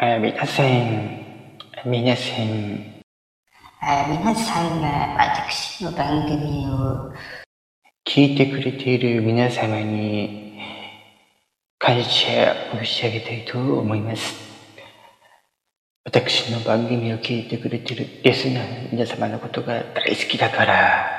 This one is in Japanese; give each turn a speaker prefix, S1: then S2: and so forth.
S1: あ皆さん、皆さん、
S2: え皆さんが私の番組を
S1: 聞いてくれている皆様に感謝申し上げたいと思います。私の番組を聞いてくれているリスナーの皆様のことが大好きだから、